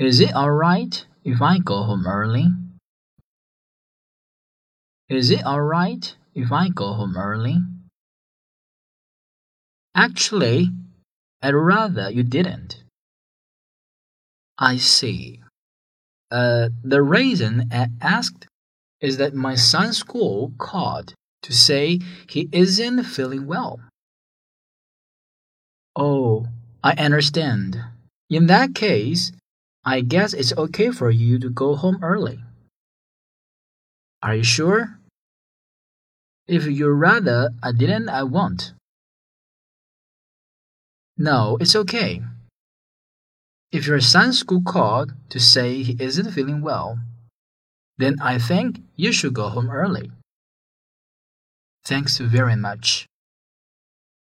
Is it alright if I go home early? Is it alright if I go home early? Actually, I'd rather you didn't. I see. Uh, the reason I asked is that my son's school called to say he isn't feeling well. Oh, I understand. In that case, I guess it's okay for you to go home early. Are you sure? If you'd rather I didn't, I won't. No, it's okay. If your son's school called to say he isn't feeling well, then I think you should go home early. Thanks very much.